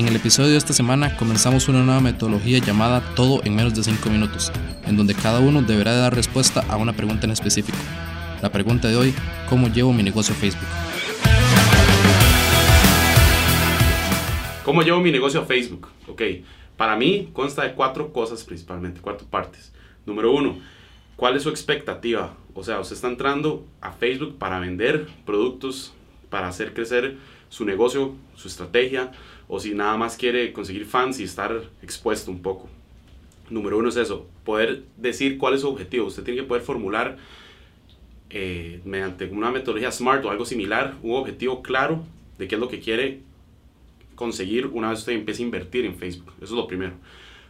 En el episodio de esta semana comenzamos una nueva metodología llamada Todo en menos de 5 minutos, en donde cada uno deberá dar respuesta a una pregunta en específico. La pregunta de hoy, ¿cómo llevo mi negocio a Facebook? ¿Cómo llevo mi negocio a Facebook? Ok, para mí consta de cuatro cosas principalmente, cuatro partes. Número uno, ¿cuál es su expectativa? O sea, usted está entrando a Facebook para vender productos, para hacer crecer su negocio, su estrategia, o si nada más quiere conseguir fans y estar expuesto un poco. Número uno es eso, poder decir cuál es su objetivo. Usted tiene que poder formular eh, mediante una metodología SMART o algo similar, un objetivo claro de qué es lo que quiere conseguir una vez usted empiece a invertir en Facebook. Eso es lo primero.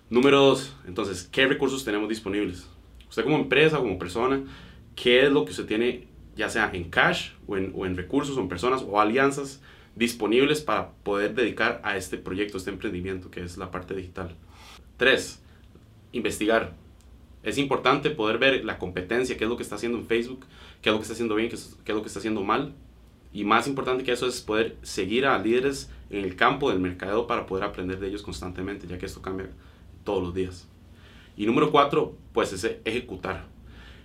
Número dos, entonces, ¿qué recursos tenemos disponibles? Usted como empresa, como persona, ¿qué es lo que usted tiene, ya sea en cash o o en recursos o en personas o alianzas disponibles para poder dedicar a este proyecto, este emprendimiento que es la parte digital? Tres, investigar. Es importante poder ver la competencia, qué es lo que está haciendo en Facebook, qué es lo que está haciendo bien, qué es, lo que está haciendo mal. Y más importante que eso es poder seguir a líderes en el campo del mercado para poder aprender de ellos constantemente, ya que esto cambia todos los días. Y número cuatro, pues es ejecutar.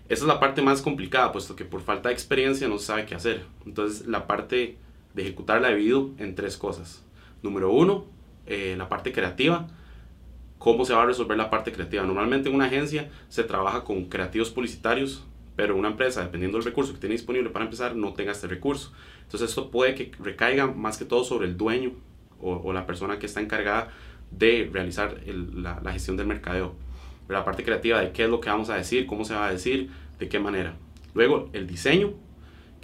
Esa es la parte más complicada, puesto que por falta de experiencia no se sabe qué hacer. Entonces la parte de ejecutar la he dividido en tres cosas. Número uno, eh, la parte creativa. ¿Cómo se va a resolver la parte creativa? Normalmente en una agencia se trabaja con creativos publicitarios, pero una empresa, dependiendo del recurso que tiene disponible para empezar, no tenga este recurso. Entonces esto puede que recaiga más que todo sobre el dueño o, la persona que está encargada de realizar la, la, gestión del mercadeo. La parte creativa de qué es lo que vamos a decir, cómo se va a decir, de qué manera. Luego el diseño,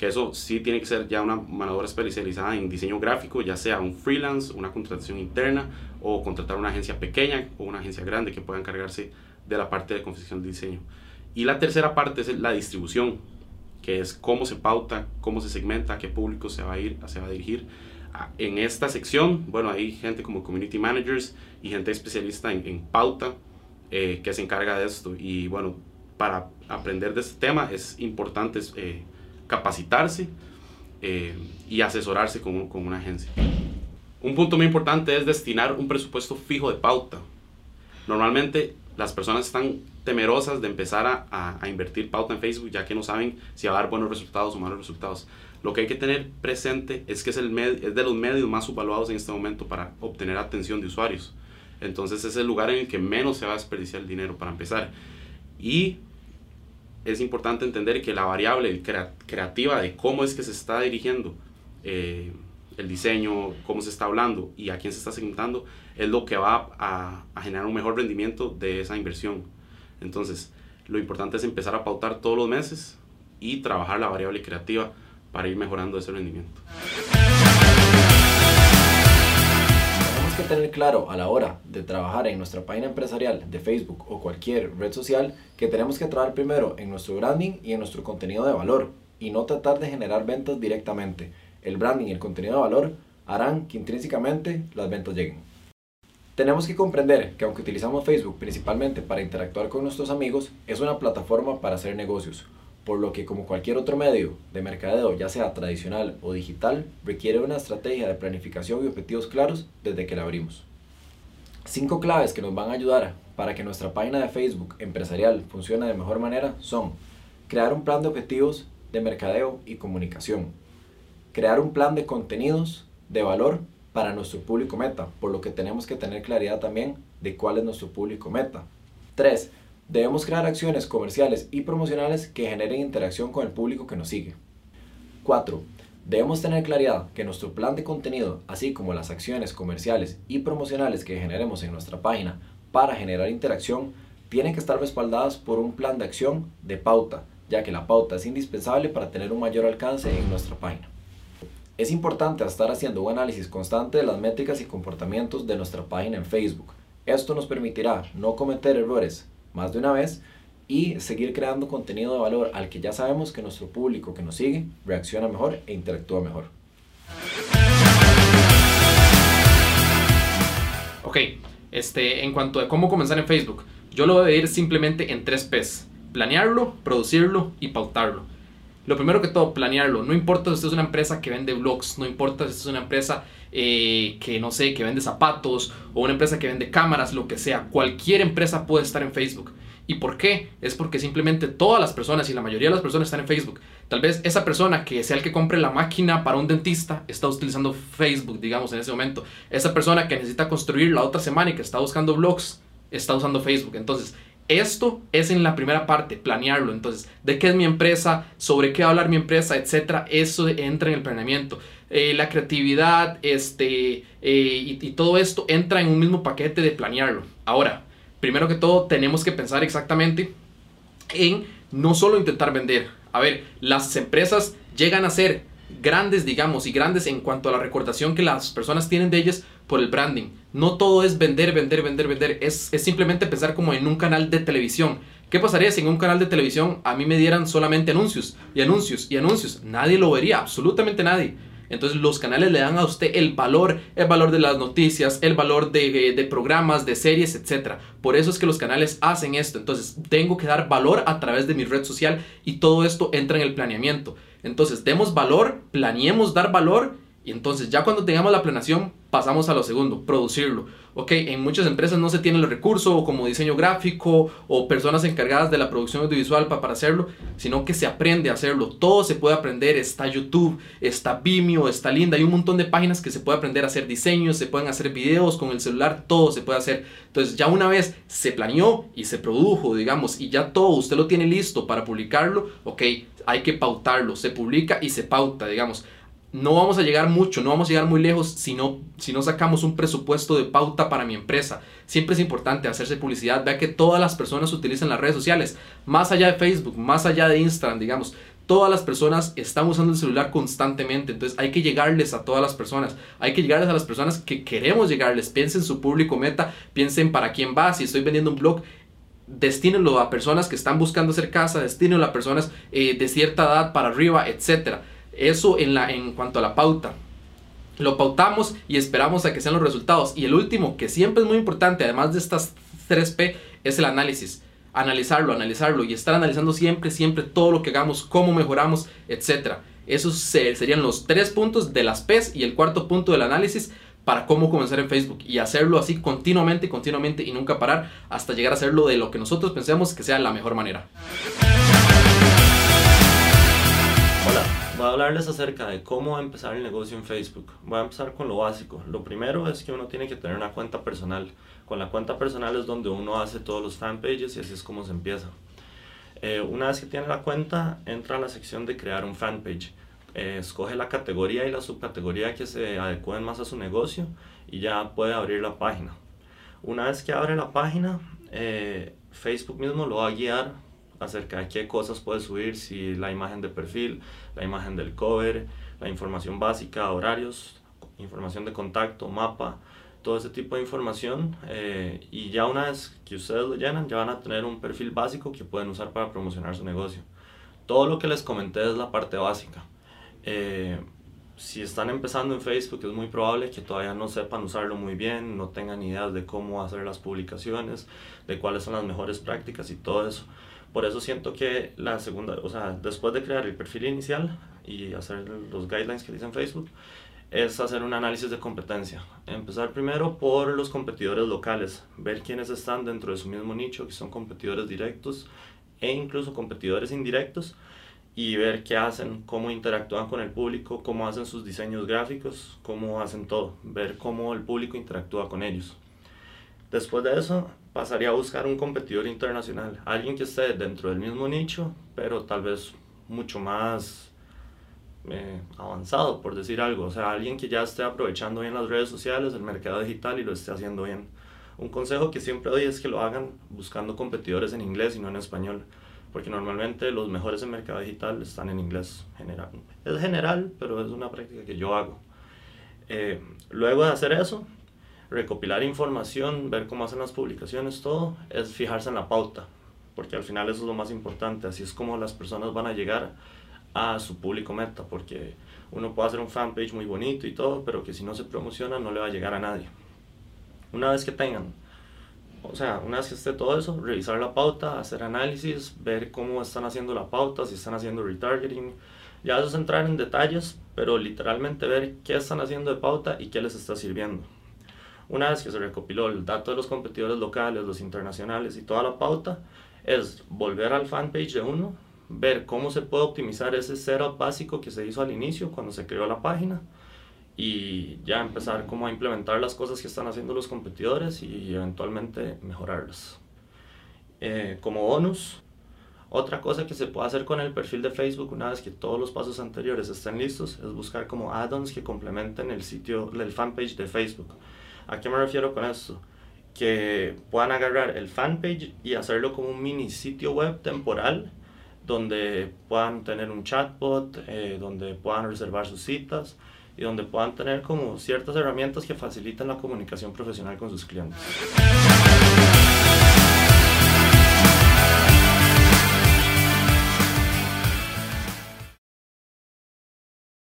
que eso sí tiene que ser ya una manadora especializada en diseño gráfico, ya sea un freelance, una contratación interna o contratar una agencia pequeña o una agencia grande que pueda encargarse de la parte de confección de diseño. Y la tercera parte es la distribución, que es cómo se pauta, cómo se segmenta, a qué público se va a ir, se va a dirigir. En esta sección, bueno, hay gente como community managers y gente especialista en, pauta eh, que se encarga de esto. Y bueno, para aprender de este tema es importante eh, capacitarse eh, y asesorarse con, con una agencia. Un punto muy importante es destinar un presupuesto fijo de pauta. Normalmente las personas están temerosas de empezar a, a, invertir pauta en Facebook ya que no saben si va a dar buenos resultados o malos resultados. Lo que hay que tener presente es que es, el es de los medios más subvaluados en este momento para obtener atención de usuarios. Entonces es el lugar en el que menos se va a desperdiciar el dinero para empezar. Y es importante entender que la variable creativa de cómo es que se está dirigiendo eh, el diseño, cómo se está hablando y a quién se está segmentando, es lo que va a, a generar un mejor rendimiento de esa inversión. Entonces, lo importante es empezar a pautar todos los meses y trabajar la variable creativa para ir mejorando ese rendimiento. Tenemos que tener claro a la hora de trabajar en nuestra página empresarial de Facebook o cualquier red social que tenemos que trabajar primero en nuestro branding y en nuestro contenido de valor y no tratar de generar ventas directamente. El branding y el contenido de valor harán que intrínsecamente las ventas lleguen. Tenemos que comprender que aunque utilizamos Facebook principalmente para interactuar con nuestros amigos, es una plataforma para hacer negocios, por lo que como cualquier otro medio de mercadeo, ya sea tradicional o digital, requiere una estrategia de planificación y objetivos claros desde que la abrimos. Cinco claves que nos van a ayudar para que nuestra página de Facebook empresarial funcione de mejor manera son crear un plan de objetivos de mercadeo y comunicación, crear un plan de contenidos de valor para nuestro público meta, por lo que tenemos que tener claridad también de cuál es nuestro público meta. 3. Debemos crear acciones comerciales y promocionales que generen interacción con el público que nos sigue. 4. Debemos tener claridad que nuestro plan de contenido, así como las acciones comerciales y promocionales que generemos en nuestra página para generar interacción, tienen que estar respaldadas por un plan de acción de pauta, ya que la pauta es indispensable para tener un mayor alcance en nuestra página. Es importante estar haciendo un análisis constante de las métricas y comportamientos de nuestra página en Facebook. Esto nos permitirá no cometer errores más de una vez y seguir creando contenido de valor al que ya sabemos que nuestro público que nos sigue reacciona mejor e interactúa mejor. Ok, este, en cuanto a cómo comenzar en Facebook, yo lo voy a dividir simplemente en tres P's. Planearlo, producirlo y pautarlo. Lo primero que todo, planearlo. No importa si usted es una empresa que vende blogs, no importa si usted es una empresa eh, que no sé, que vende zapatos o una empresa que vende cámaras, lo que sea. Cualquier empresa puede estar en Facebook. ¿Y por qué? Es porque simplemente todas las personas y la mayoría de las personas están en Facebook. Tal vez esa persona que sea el que compre la máquina para un dentista está utilizando Facebook, digamos, en ese momento. Esa persona que necesita construir la otra semana y que está buscando blogs está usando Facebook. Entonces, esto es en la primera parte, planearlo. Entonces, ¿de qué es mi empresa? ¿Sobre qué hablar mi empresa? Etcétera. Eso entra en el planeamiento. Eh, la creatividad este, eh, y, todo esto entra en un mismo paquete de planearlo. Ahora, primero que todo, tenemos que pensar exactamente en no solo intentar vender. A ver, las empresas llegan a ser grandes, digamos, y grandes en cuanto a la recordación que las personas tienen de ellas por el branding. No todo es vender, vender, vender, vender. Es, es simplemente pensar como en un canal de televisión. ¿Qué pasaría si en un canal de televisión a mí me dieran solamente anuncios y anuncios y anuncios? Nadie lo vería, absolutamente nadie. Entonces los canales le dan a usted el valor, el valor de las noticias, el valor de, de, programas, de series, etc. Por eso es que los canales hacen esto. Entonces tengo que dar valor a través de mi red social y todo esto entra en el planeamiento. Entonces demos valor, planeemos dar valor y entonces ya cuando tengamos la planeación pasamos a lo segundo, producirlo. Ok, en muchas empresas no se tiene el recurso como diseño gráfico o personas encargadas de la producción audiovisual para, para hacerlo, sino que se aprende a hacerlo. Todo se puede aprender. Está YouTube, está Vimeo, está Linda. Hay un montón de páginas que se puede aprender a hacer diseños, se pueden hacer videos con el celular, todo se puede hacer. Entonces ya una vez se planeó y se produjo, digamos, y ya todo usted lo tiene listo para publicarlo, ok, hay que pautarlo. Se publica y se pauta, digamos no vamos a llegar mucho, no vamos a llegar muy lejos si no, si no sacamos un presupuesto de pauta para mi empresa. Siempre es importante hacerse publicidad, vea que todas las personas utilizan las redes sociales, más allá de Facebook, más allá de Instagram, digamos. Todas las personas están usando el celular constantemente, entonces hay que llegarles a todas las personas, hay que llegarles a las personas que queremos llegarles, piensen su público meta, piensen para quién va, si estoy vendiendo un blog, destínenlo a personas que están buscando hacer casa, destínenlo a personas eh, de cierta edad para arriba, etcétera eso en, la, en cuanto a la pauta. Lo pautamos y esperamos a que sean los resultados. Y el último, que siempre es muy importante, además de estas 3P, es el análisis. Analizarlo, analizarlo y estar analizando siempre, siempre todo lo que hagamos, cómo mejoramos, etc. Esos serían los tres puntos de las P's y el cuarto punto del análisis para cómo comenzar en Facebook y hacerlo así continuamente, continuamente y nunca parar hasta llegar a hacerlo de lo que nosotros pensemos que sea la mejor manera. Voy a hablarles acerca de cómo empezar el negocio en Facebook. Voy a empezar con lo básico. Lo primero es que uno tiene que tener una cuenta personal. Con la cuenta personal es donde uno hace todos los fanpages y así es como se empieza. Eh, una vez que tiene la cuenta, entra a la sección de crear un fanpage. Eh, escoge la categoría y la subcategoría que se adecúen más a su negocio y ya puede abrir la página. Una vez que abre la página, eh, Facebook mismo lo va a guiar acerca de qué cosas puede subir, si la imagen de perfil, la imagen del cover, la información básica, horarios, información de contacto, mapa, todo ese tipo de información. Eh, y ya una vez que ustedes lo llenan, ya van a tener un perfil básico que pueden usar para promocionar su negocio. Todo lo que les comenté es la parte básica. Eh, si están empezando en Facebook es muy probable que todavía no sepan usarlo muy bien, no tengan ideas de cómo hacer las publicaciones, de cuáles son las mejores prácticas y todo eso. Por eso siento que la segunda, o sea, después de crear el perfil inicial y hacer los guidelines que dicen Facebook, es hacer un análisis de competencia. Empezar primero por los competidores locales, ver quiénes están dentro de su mismo nicho, que son competidores directos e incluso competidores indirectos, y ver qué hacen, cómo interactúan con el público, cómo hacen sus diseños gráficos, cómo hacen todo, ver cómo el público interactúa con ellos. Después de eso, pasaría a buscar un competidor internacional, alguien que esté dentro del mismo nicho, pero tal vez mucho más eh, avanzado, por decir algo. O sea, alguien que ya esté aprovechando bien las redes sociales, el mercado digital y lo esté haciendo bien. Un consejo que siempre doy es que lo hagan buscando competidores en inglés y no en español, porque normalmente los mejores en mercado digital están en inglés general. Es general, pero es una práctica que yo hago. Eh, luego de hacer eso, recopilar información, ver cómo hacen las publicaciones, todo, es fijarse en la pauta, porque al final eso es lo más importante, así es como las personas van a llegar a su público meta, porque uno puede hacer un fanpage muy bonito y todo, pero que si no se promociona no le va a llegar a nadie. Una vez que tengan, o sea, una vez que esté todo eso, revisar la pauta, hacer análisis, ver cómo están haciendo la pauta, si están haciendo retargeting, Ya eso es entrar en detalles, pero literalmente ver qué están haciendo de pauta y qué les está sirviendo. Una vez que se recopiló el dato de los competidores locales, los internacionales y toda la pauta, es volver al fanpage de uno, ver cómo se puede optimizar ese setup básico que se hizo al inicio cuando se creó la página y ya empezar como a implementar las cosas que están haciendo los competidores y eventualmente mejorarlas. Eh, como bonus, otra cosa que se puede hacer con el perfil de Facebook una vez que todos los pasos anteriores estén listos es buscar como add-ons que complementen el sitio, el fanpage de Facebook. ¿A qué me refiero con esto? Que puedan agarrar el fanpage y hacerlo como un mini sitio web temporal donde puedan tener un chatbot, eh, donde puedan reservar sus citas y donde puedan tener como ciertas herramientas que faciliten la comunicación profesional con sus clientes.